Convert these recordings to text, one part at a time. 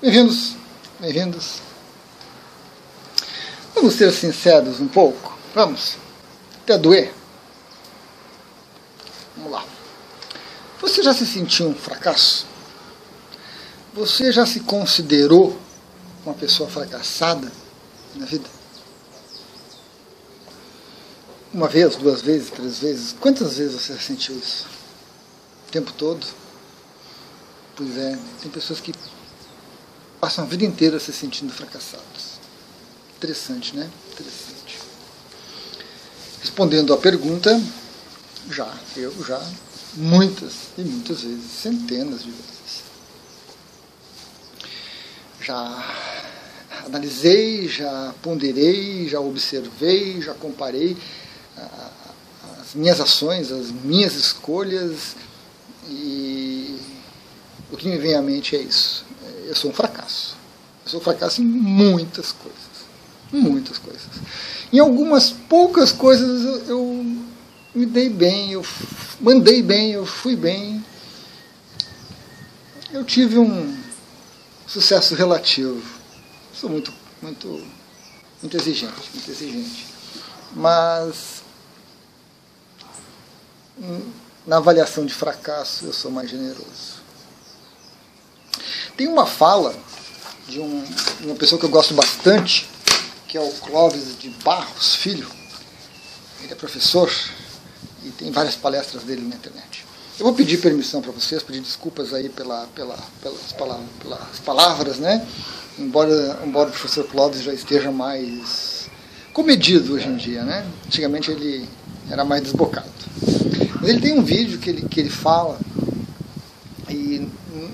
Bem-vindos, bem-vindos. Vamos ser sinceros um pouco? Vamos. Até doer. Vamos lá. Você já se sentiu um fracasso? Você já se considerou uma pessoa fracassada na vida? Uma vez, duas vezes, três vezes? Quantas vezes você sentiu isso? O tempo todo? Pois é, tem pessoas que passam a vida inteira se sentindo fracassados. Interessante, né? Interessante. Respondendo à pergunta, já, eu já, muitas e muitas vezes, centenas de vezes. Já analisei, já ponderei, já observei, já comparei as minhas ações, as minhas escolhas e o que me vem à mente é isso. Eu sou um fracasso. Eu sou um fracasso em muitas coisas. Muitas coisas. Em algumas poucas coisas eu, me dei bem, eu mandei bem, eu fui bem. Eu tive um sucesso relativo. Sou muito, muito, muito exigente, muito exigente. Mas na avaliação de fracasso eu sou mais generoso. Tem uma fala de um, uma pessoa que eu gosto bastante, que é o Clóvis de Barros Filho. Ele é professor e tem várias palestras dele na internet. Eu vou pedir permissão para vocês, pedir desculpas aí pela, pela, pelas, palavras, pelas palavras, né? Embora, embora o professor Clóvis já esteja mais comedido hoje em dia, né? Antigamente ele era mais desbocado. Mas ele tem um vídeo que ele, que ele fala, e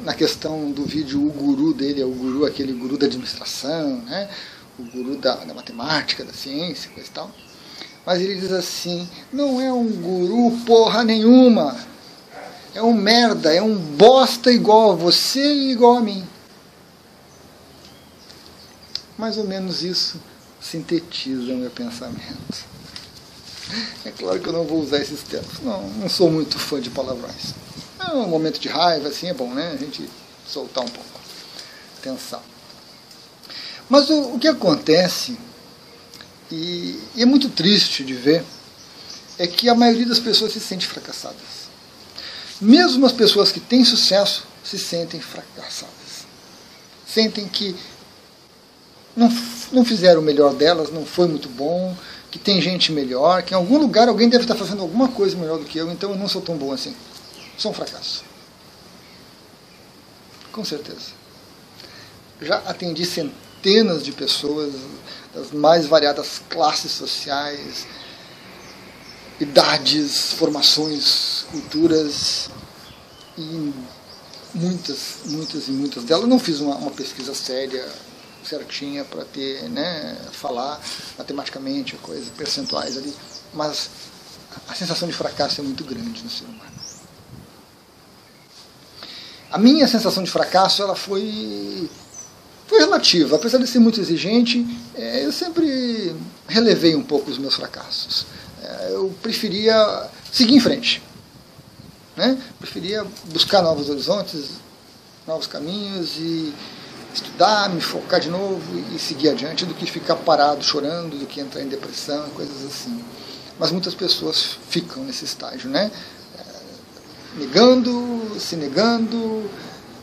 na questão do vídeo o guru dele é o guru, aquele guru da administração, né? o guru da, da matemática, da ciência, coisa e tal. Mas ele diz assim, não é um guru porra nenhuma. É um merda, é um bosta igual a você e igual a mim. Mais ou menos isso sintetiza o meu pensamento. É claro que eu não vou usar esses termos. Não, não sou muito fã de palavrões. É um momento de raiva, assim, é bom, né? A gente soltar um pouco. Tensão. Mas o, o que acontece, e, e é muito triste de ver, é que a maioria das pessoas se sente fracassadas. Mesmo as pessoas que têm sucesso se sentem fracassadas. Sentem que não, não fizeram o melhor delas, não foi muito bom, que tem gente melhor, que em algum lugar alguém deve estar fazendo alguma coisa melhor do que eu, então eu não sou tão bom assim. Sou um fracasso. Com certeza. Já atendi centenas de pessoas das mais variadas classes sociais, idades, formações, culturas, e muitas, muitas e muitas delas. Não fiz uma, uma pesquisa séria certinha para ter, né, falar matematicamente coisas, percentuais ali, mas a sensação de fracasso é muito grande no ser humano. A minha sensação de fracasso ela foi foi relativa, apesar de ser muito exigente, é, eu sempre relevei um pouco os meus fracassos. É, eu preferia seguir em frente, né? Preferia buscar novos horizontes, novos caminhos e estudar, me focar de novo e seguir adiante do que ficar parado chorando, do que entrar em depressão, coisas assim. Mas muitas pessoas ficam nesse estágio, né? Negando, se negando,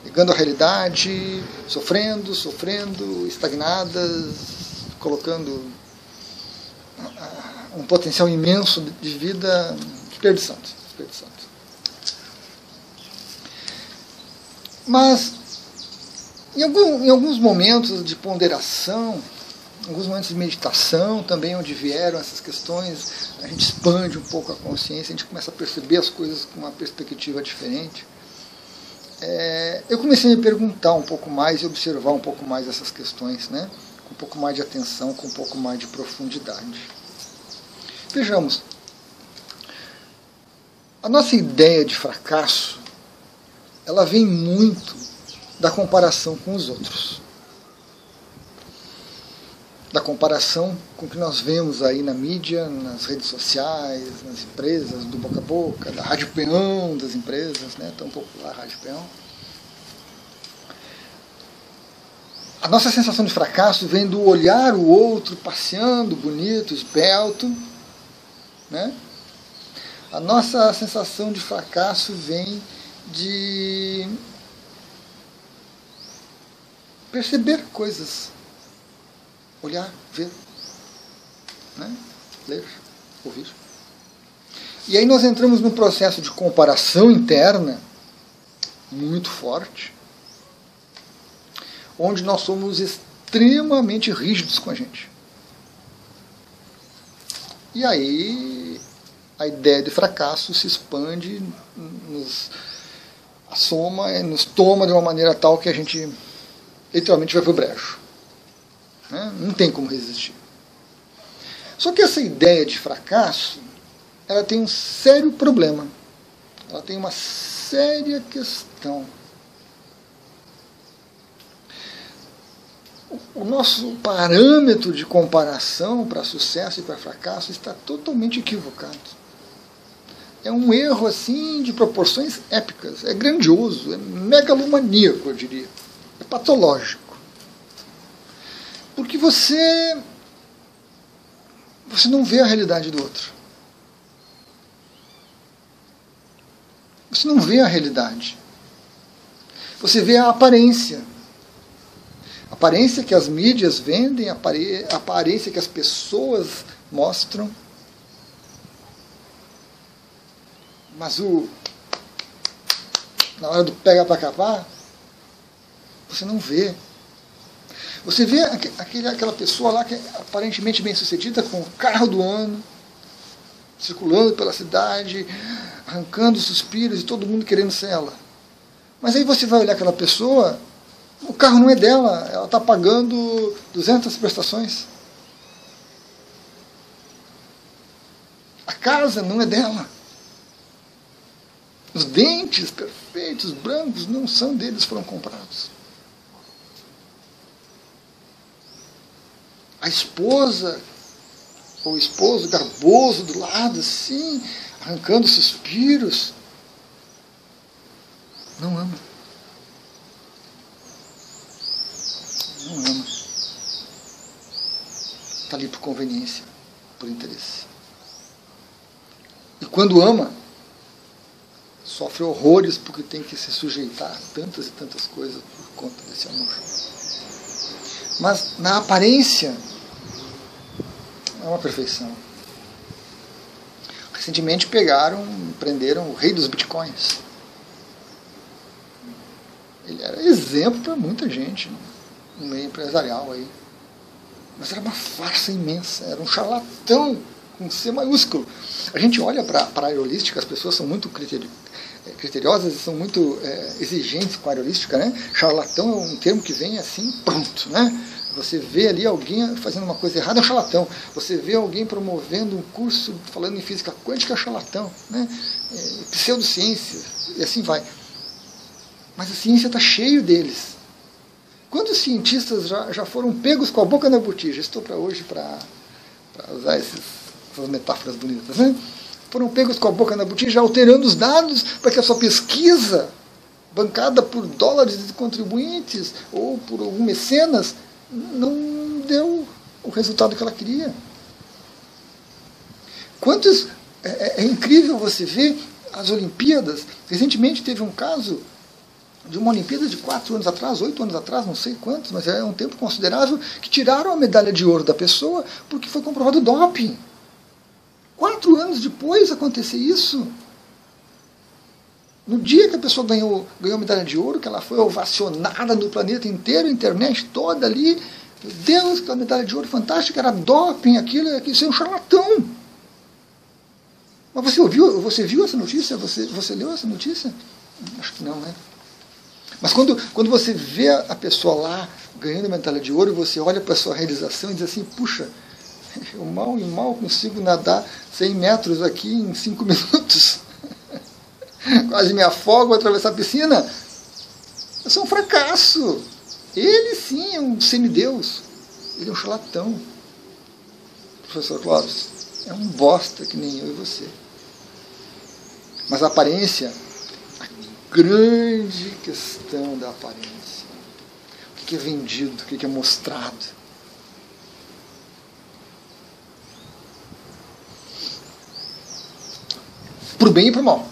negando a realidade, sofrendo, sofrendo, estagnadas, colocando um potencial imenso de vida desperdiçando, desperdiçando. Mas em, algum, em alguns momentos de ponderação, alguns momentos de meditação também, onde vieram essas questões, a gente expande um pouco a consciência, a gente começa a perceber as coisas com uma perspectiva diferente. É, eu comecei a me perguntar um pouco mais e observar um pouco mais essas questões, né? com um pouco mais de atenção, com um pouco mais de profundidade. Vejamos, a nossa ideia de fracasso, ela vem muito da comparação com os outros. Da comparação com o que nós vemos aí na mídia, nas redes sociais, nas empresas, do boca a boca, da rádio peão das empresas, né, tão popular rádio peão. a nossa sensação de fracasso vem do olhar o outro passeando, bonito, esbelto. Né? A nossa sensação de fracasso vem de perceber coisas, olhar, ver, né? ler, ouvir. E aí nós entramos num processo de comparação interna muito forte onde nós somos extremamente rígidos com a gente. E aí a ideia de fracasso se expande, nos assoma, nos toma de uma maneira tal que a gente literalmente vai para o brejo. Né? Não tem como resistir. Só que essa ideia de fracasso, ela tem um sério problema. Ela tem uma séria questão. o nosso parâmetro de comparação para sucesso e para fracasso está totalmente equivocado. É um erro assim de proporções épicas, é grandioso, é megalomaníaco, eu diria. É patológico. Porque você você não vê a realidade do outro. Você não vê a realidade. Você vê a aparência aparência que as mídias vendem, a aparência que as pessoas mostram. Mas o na hora do pega para capar, você não vê. Você vê aquele, aquela pessoa lá que é aparentemente bem sucedida, com o carro do ano, circulando pela cidade, arrancando suspiros e todo mundo querendo ser ela. Mas aí você vai olhar aquela pessoa o carro não é dela, ela está pagando 200 prestações. A casa não é dela. Os dentes perfeitos, brancos, não são deles, foram comprados. A esposa, ou o esposo garboso do lado, assim, arrancando suspiros, não ama. não ama. Está ali por conveniência, por interesse. E quando ama, sofre horrores porque tem que se sujeitar a tantas e tantas coisas por conta desse amor. Mas na aparência é uma perfeição. Recentemente pegaram, prenderam o rei dos bitcoins. Ele era exemplo para muita gente no meio empresarial aí. Mas era uma farsa imensa, era um charlatão com C maiúsculo. A gente olha para a aerolística, as pessoas são muito é, criteriosas e são muito é, exigentes com a aerolística, né? Charlatão é um termo que vem assim, pronto, né? Você vê ali alguém fazendo uma coisa errada, é um charlatão. Você vê alguém promovendo um curso falando em física quântica, é charlatão. Né? É, pseudociência, e assim vai. Mas a ciência está cheio deles. Quantos cientistas já, já foram pegos com a boca na botija? Estou para hoje para usar esses, essas metáforas bonitas, né? Foram pegos com a boca na botija, alterando os dados para que a sua pesquisa, bancada por dólares de contribuintes ou por algum mecenas, não deu o resultado que ela queria. Quantos. É, é, é incrível você ver as Olimpíadas. Recentemente teve um caso de uma Olimpíada de quatro anos atrás, oito anos atrás, não sei quantos, mas é um tempo considerável, que tiraram a medalha de ouro da pessoa porque foi comprovado doping. Quatro anos depois acontecer isso. No dia que a pessoa ganhou, ganhou a medalha de ouro, que ela foi ovacionada no planeta inteiro, a internet toda ali, meu Deus, aquela medalha de ouro fantástica, era doping, aquilo, isso é um charlatão. Mas você ouviu, você viu essa notícia? Você, você leu essa notícia? Acho que não, né? Mas quando, quando você vê a pessoa lá ganhando medalha de ouro, você olha para a sua realização e diz assim, puxa, eu mal e mal consigo nadar 100 metros aqui em 5 minutos. Quase me afogo, vou atravessar a piscina. Eu sou um fracasso. Ele sim é um semideus. Ele é um charlatão. Professor Clóvis, é um bosta que nem eu e você. Mas a aparência grande questão da aparência. O que é vendido, o que é mostrado. Para o bem e para o mal.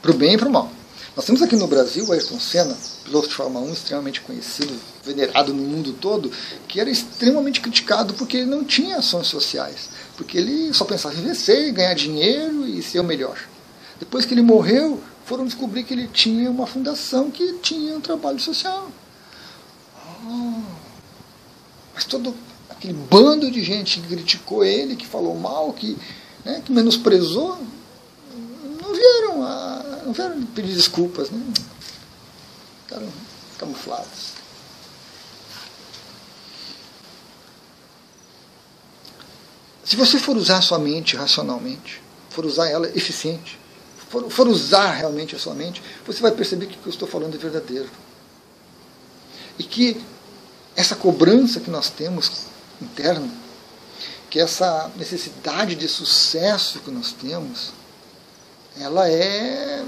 Para o bem e para o mal. Nós temos aqui no Brasil o Ayrton Senna, piloto de Fórmula 1 extremamente conhecido, venerado no mundo todo, que era extremamente criticado porque ele não tinha ações sociais. Porque ele só pensava em vencer, ganhar dinheiro e ser o melhor. Depois que ele morreu, foram descobrir que ele tinha uma fundação que tinha um trabalho social. Oh, mas todo aquele bando de gente que criticou ele, que falou mal, que, né, que menosprezou, não vieram, a, não vieram pedir desculpas, né? ficaram camuflados. Se você for usar a sua mente racionalmente, for usar ela eficiente, for, for usar realmente a sua mente, você vai perceber que o que eu estou falando é verdadeiro. E que essa cobrança que nós temos interna, que essa necessidade de sucesso que nós temos, ela é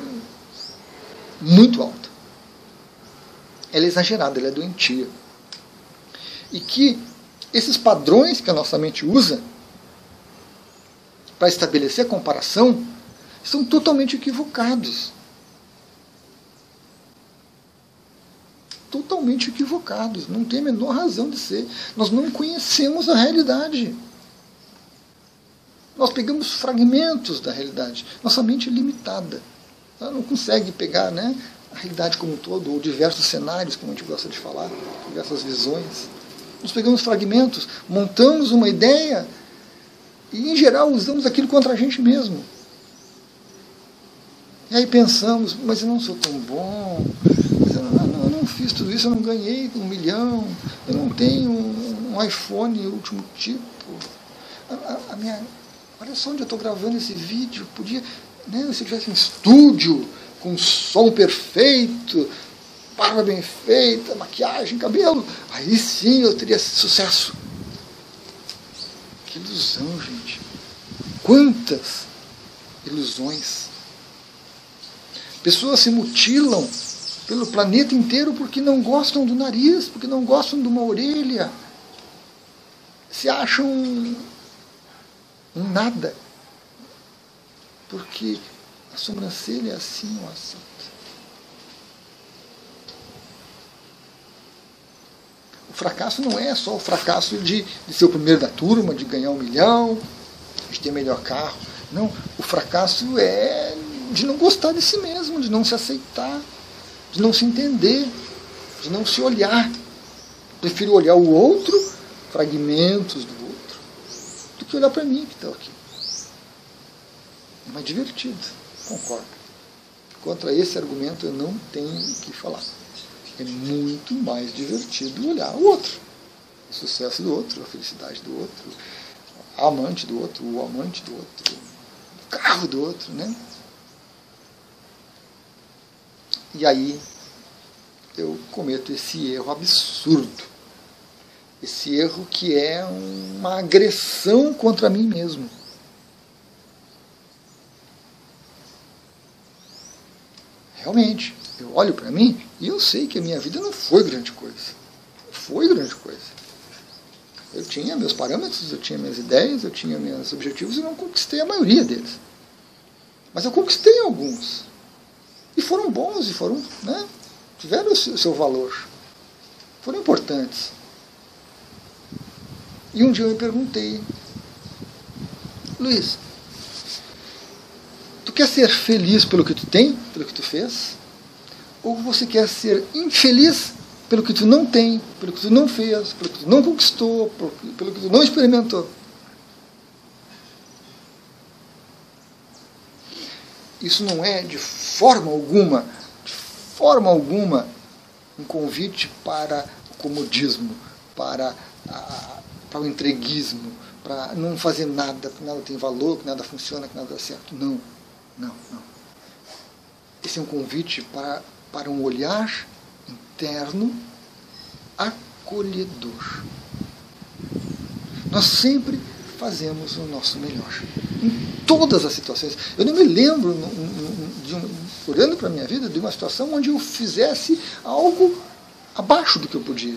muito alta. Ela é exagerada, ela é doentia. E que esses padrões que a nossa mente usa para estabelecer a comparação são totalmente equivocados. Totalmente equivocados. Não tem a menor razão de ser. Nós não conhecemos a realidade. Nós pegamos fragmentos da realidade. Nossa mente é limitada. Ela não consegue pegar né, a realidade como um todo, ou diversos cenários, como a gente gosta de falar, diversas visões. Nós pegamos fragmentos, montamos uma ideia e, em geral, usamos aquilo contra a gente mesmo. E aí pensamos, mas eu não sou tão bom, eu não, não, eu não fiz tudo isso, eu não ganhei um milhão, eu não tenho um iPhone último tipo. A, a, a minha, olha só onde eu estou gravando esse vídeo, podia, né, se eu tivesse um estúdio, com som perfeito, barba bem feita, maquiagem, cabelo, aí sim eu teria sucesso. Que ilusão, gente. Quantas ilusões. Pessoas se mutilam pelo planeta inteiro porque não gostam do nariz, porque não gostam de uma orelha. Se acham nada. Porque a sobrancelha é assim ou assim. O fracasso não é só o fracasso de, de ser o primeiro da turma, de ganhar um milhão, de ter melhor carro. Não, o fracasso é de não gostar de si mesmo, de não se aceitar, de não se entender, de não se olhar. Prefiro olhar o outro, fragmentos do do que olhar para mim que está aqui. É mais divertido, concordo. Contra esse argumento eu não tenho o que falar. É muito mais divertido olhar o outro. O sucesso do outro, a felicidade do outro, a amante do outro, o amante do outro, o carro do outro, né? E aí eu cometo esse erro absurdo. Esse erro que é uma agressão contra mim mesmo. Realmente, eu olho para mim e eu sei que a minha vida não foi grande coisa. Não foi grande coisa. Eu tinha meus parâmetros, eu tinha minhas ideias, eu tinha meus objetivos e não conquistei a maioria deles. Mas eu conquistei alguns. E foram bons, e foram, né, tiveram o seu valor. Foram importantes. E um dia eu me perguntei, Luiz, tu quer ser feliz pelo que tu tem, pelo que tu fez? Ou você quer ser infeliz pelo que tu não tem, pelo que tu não fez, pelo que tu não conquistou, pelo que tu não experimentou? Isso não é de forma alguma, de forma alguma, um convite para o comodismo, para, a, para o entreguismo, para não fazer nada, que nada tem valor, que nada funciona, que nada dá certo. Não, não, não. Esse é um convite para, para um olhar interno acolhedor. Nós sempre fazemos o nosso melhor. Em todas as situações. Eu não me lembro, um, olhando para a minha vida, de uma situação onde eu fizesse algo abaixo do que eu podia.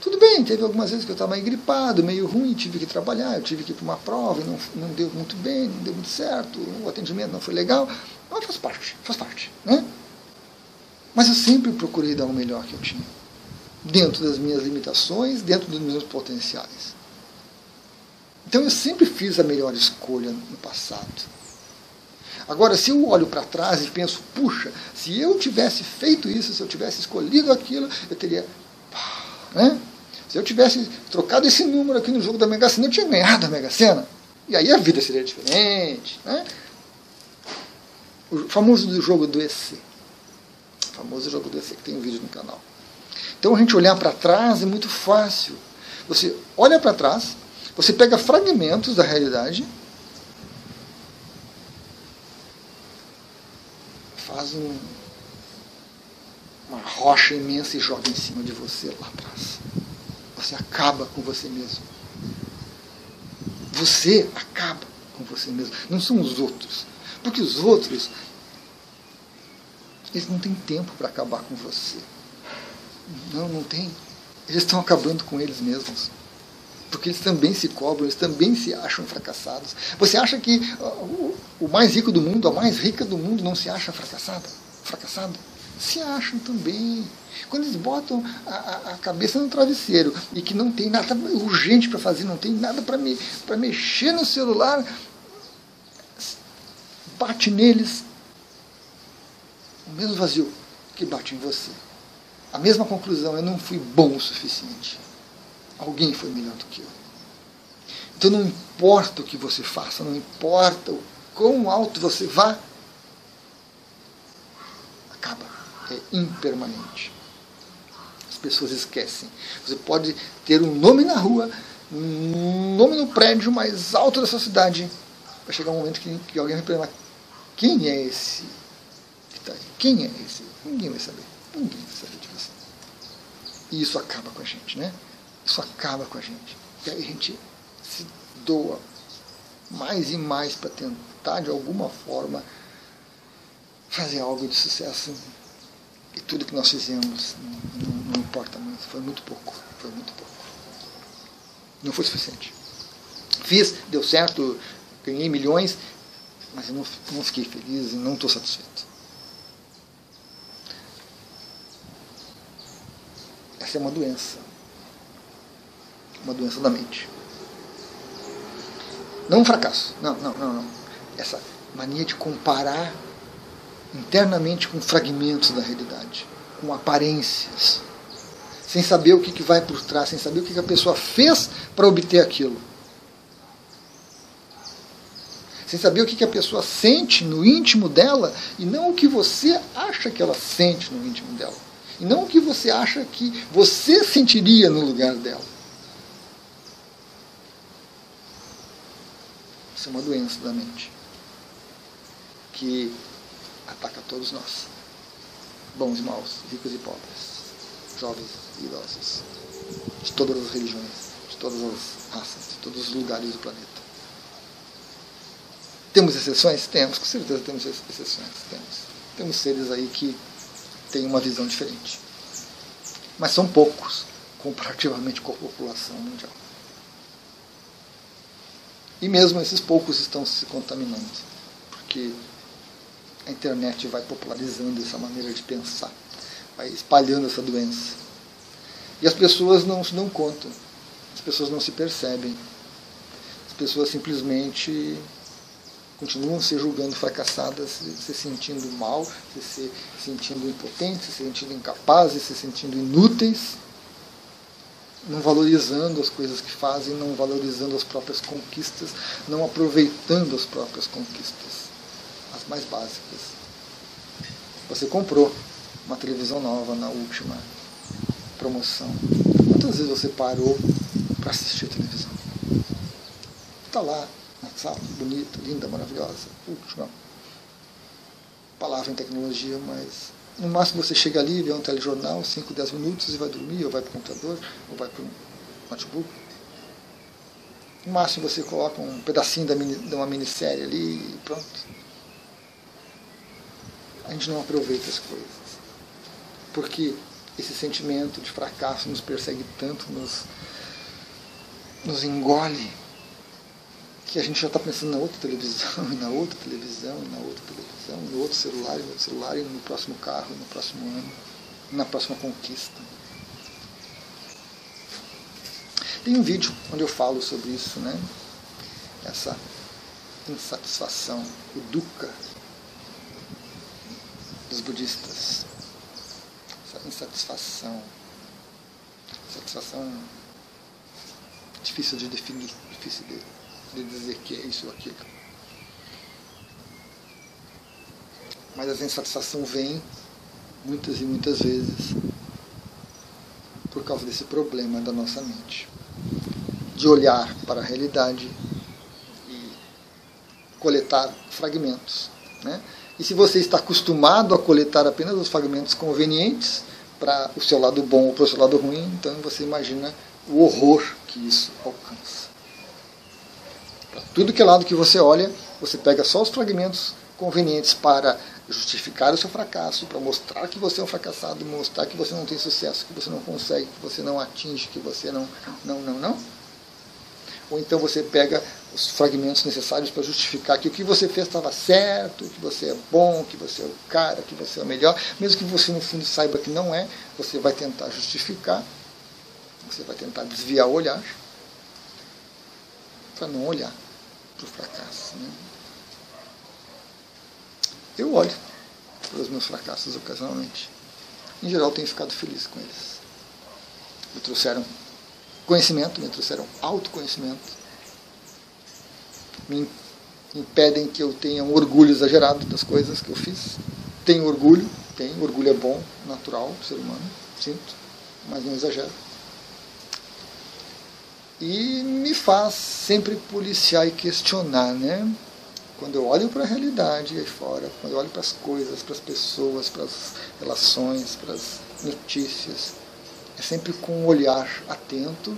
Tudo bem, teve algumas vezes que eu estava meio gripado, meio ruim, tive que trabalhar, eu tive que ir para uma prova e não, não deu muito bem, não deu muito certo, o atendimento não foi legal. Mas faz parte, faz parte. Né? Mas eu sempre procurei dar o melhor que eu tinha. Dentro das minhas limitações, dentro dos meus potenciais. Então eu sempre fiz a melhor escolha no passado. Agora, se eu olho para trás e penso, puxa, se eu tivesse feito isso, se eu tivesse escolhido aquilo, eu teria. Né? Se eu tivesse trocado esse número aqui no jogo da Mega Sena, eu tinha ganhado a Mega Sena. E aí a vida seria diferente. Né? O famoso jogo do EC. O famoso jogo do EC, que tem um vídeo no canal. Então a gente olhar para trás é muito fácil. Você olha para trás, você pega fragmentos da realidade, faz um, uma rocha imensa e joga em cima de você lá atrás. Você acaba com você mesmo. Você acaba com você mesmo. Não são os outros. Porque os outros, eles não têm tempo para acabar com você. Não, não tem. Eles estão acabando com eles mesmos. Porque eles também se cobram, eles também se acham fracassados. Você acha que uh, o mais rico do mundo, a mais rica do mundo, não se acha fracassada? Fracassado? Se acham também. Quando eles botam a, a, cabeça no travesseiro e que não tem nada urgente para fazer, não tem nada para me, mexer no celular, bate neles o mesmo vazio que bate em você. A mesma conclusão, eu não fui bom o suficiente. Alguém foi melhor do que eu. Então não importa o que você faça, não importa o quão alto você vá, acaba. É impermanente. As pessoas esquecem. Você pode ter um nome na rua, um nome no prédio mais alto da sua cidade. Vai chegar um momento que, que alguém vai perguntar: quem é esse que está aí? Quem é esse? Ninguém vai saber. Ninguém vai saber de você. E isso acaba com a gente, né? Isso acaba com a gente. E aí a gente se doa mais e mais para tentar, de alguma forma, fazer algo de sucesso. E tudo que nós fizemos não, não, não importa muito. Foi muito pouco. Foi muito pouco. Não foi suficiente. Fiz, deu certo, ganhei milhões, mas eu não, não fiquei feliz e não estou satisfeito. Essa é uma doença. Uma doença da mente. Não um fracasso. Não, não, não, não. Essa mania de comparar internamente com fragmentos da realidade, com aparências, sem saber o que, que vai por trás, sem saber o que, que a pessoa fez para obter aquilo. Sem saber o que, que a pessoa sente no íntimo dela e não o que você acha que ela sente no íntimo dela. E não o que você acha que você sentiria no lugar dela. Isso é uma doença da mente que ataca todos nós, bons e maus, ricos e pobres, jovens e idosos, de todas as religiões, de todas as raças, de todos os lugares do planeta. Temos exceções? Temos, com certeza temos exceções. Temos. Temos seres aí que têm uma visão diferente. Mas são poucos comparativamente com a população mundial. E mesmo esses poucos estão se contaminando, porque a internet vai popularizando essa maneira de pensar, vai espalhando essa doença. E as pessoas não se dão conta, as pessoas não se percebem, as pessoas simplesmente continuam se julgando fracassadas, se sentindo mal, se sentindo impotentes, se sentindo incapazes, se sentindo inúteis, não valorizando as coisas que fazem, não valorizando as próprias conquistas, não aproveitando as próprias conquistas, as mais básicas. Você comprou uma televisão nova na última promoção. Quantas vezes você parou para assistir televisão? Está lá, na sala, bonita, linda, maravilhosa. Última palavra em tecnologia, mas no máximo você chega ali, vê um telejornal, 5, 10 minutos e vai dormir, ou vai para o computador, ou vai para o notebook. No máximo você coloca um pedacinho de uma minissérie ali e pronto. A gente não aproveita as coisas. Porque esse sentimento de fracasso nos persegue tanto, nos, nos engole, que a gente já está pensando na outra televisão, e na outra televisão, e na outra televisão, no outro celular, e no outro celular, e no próximo carro, no próximo ano, na próxima conquista. Tem um vídeo onde eu falo sobre isso, né? Essa insatisfação, o dukkha dos budistas. Essa insatisfação. Satisfação difícil de definir, difícil de de dizer que é isso ou aquilo. Mas a insatisfação vem muitas e muitas vezes por causa desse problema da nossa mente. De olhar para a realidade e coletar fragmentos. Né? E se você está acostumado a coletar apenas os fragmentos convenientes para o seu lado bom ou para o seu lado ruim, então você imagina o horror que isso alcança. Para tudo que é lado que você olha, você pega só os fragmentos convenientes para justificar o seu fracasso, para mostrar que você é um fracassado, mostrar que você não tem sucesso, que você não consegue, que você não atinge, que você não, não, não, não. Ou então você pega os fragmentos necessários para justificar que o que você fez estava certo, que você é bom, que você é o cara, que você é o melhor, mesmo que você no fundo saiba que não é, você vai tentar justificar, você vai tentar desviar o olhar para não olhar para o fracasso. Né? Eu olho para os meus fracassos ocasionalmente. Em geral, tenho ficado feliz com eles. Me trouxeram conhecimento, me trouxeram autoconhecimento, me impedem que eu tenha um orgulho exagerado das coisas que eu fiz. Tenho orgulho, tenho, orgulho é bom, natural ser humano, sinto, mas não exagero e me faz sempre policiar e questionar, né? Quando eu olho para a realidade aí fora, quando eu olho para as coisas, para as pessoas, para as relações, para as notícias, é sempre com um olhar atento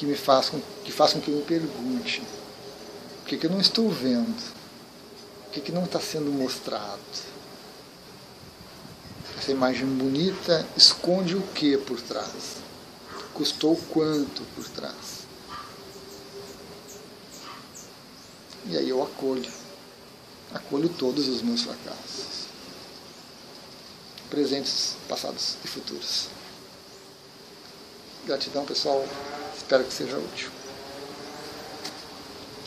que me faz com, que faz com que eu me pergunte o que, que eu não estou vendo, o que, que não está sendo mostrado. Essa imagem bonita esconde o que por trás? custou quanto por trás. E aí eu acolho, acolho todos os meus fracassos, presentes, passados e futuros. Gratidão, pessoal. Espero que seja útil.